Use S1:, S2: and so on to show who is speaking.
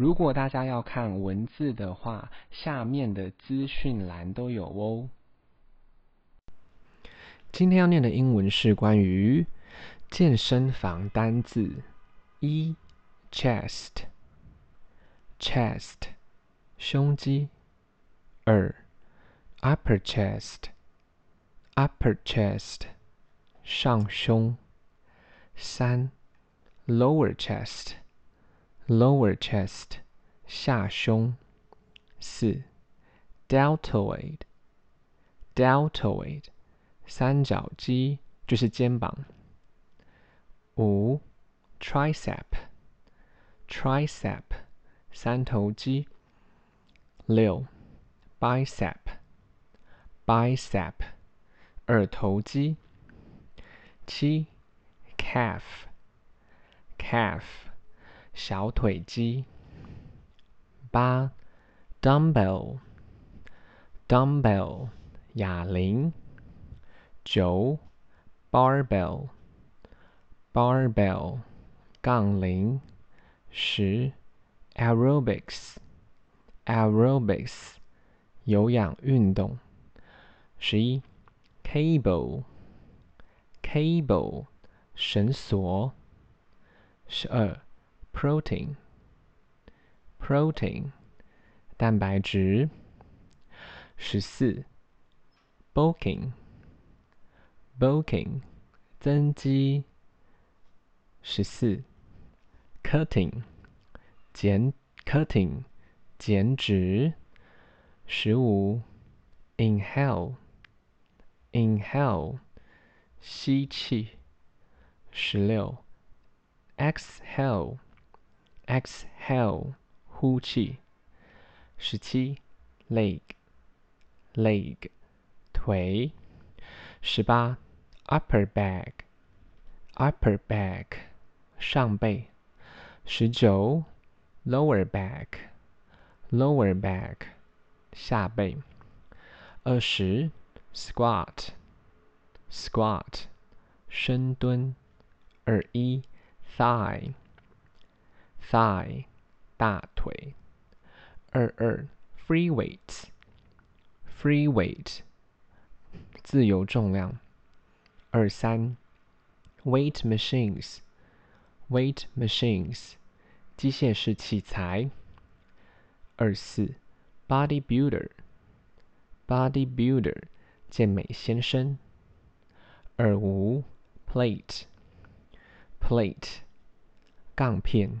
S1: 如果大家要看文字的话，下面的资讯栏都有哦。今天要念的英文是关于健身房单字：一，chest，chest，胸肌；二，upper chest，upper chest，上胸；三，lower chest chest，lower chest，下胸；四，deltoid，deltoid。三角肌就是肩膀。五，tricep，tricep，三头肌。六，bicep，bicep，二头肌。七，calf，calf， 小腿肌。八，dumbbell，dumbbell，哑铃。九，barbell，barbell，杠铃。十，aerobics，aerobics，有氧运动。十一，cable，cable，绳索。十二 ，protein，protein，蛋白质。十四，bulking。bulking 增肌，十四，cutting 减 cutting 减脂，十五，inhale inhale 吸气，十六，exhale exhale 呼气，十七，leg leg 腿，十八。Upper back, upper back，上背。十九，lower back, lower back，下背。二十，squat, squat，深蹲。二一，thigh, thigh，大腿。二二，free weight, free weight，自由重量。二三，weight machines，weight machines，机械式器材。二四，bodybuilder，bodybuilder，健美先生。二五，plate，plate，杠片。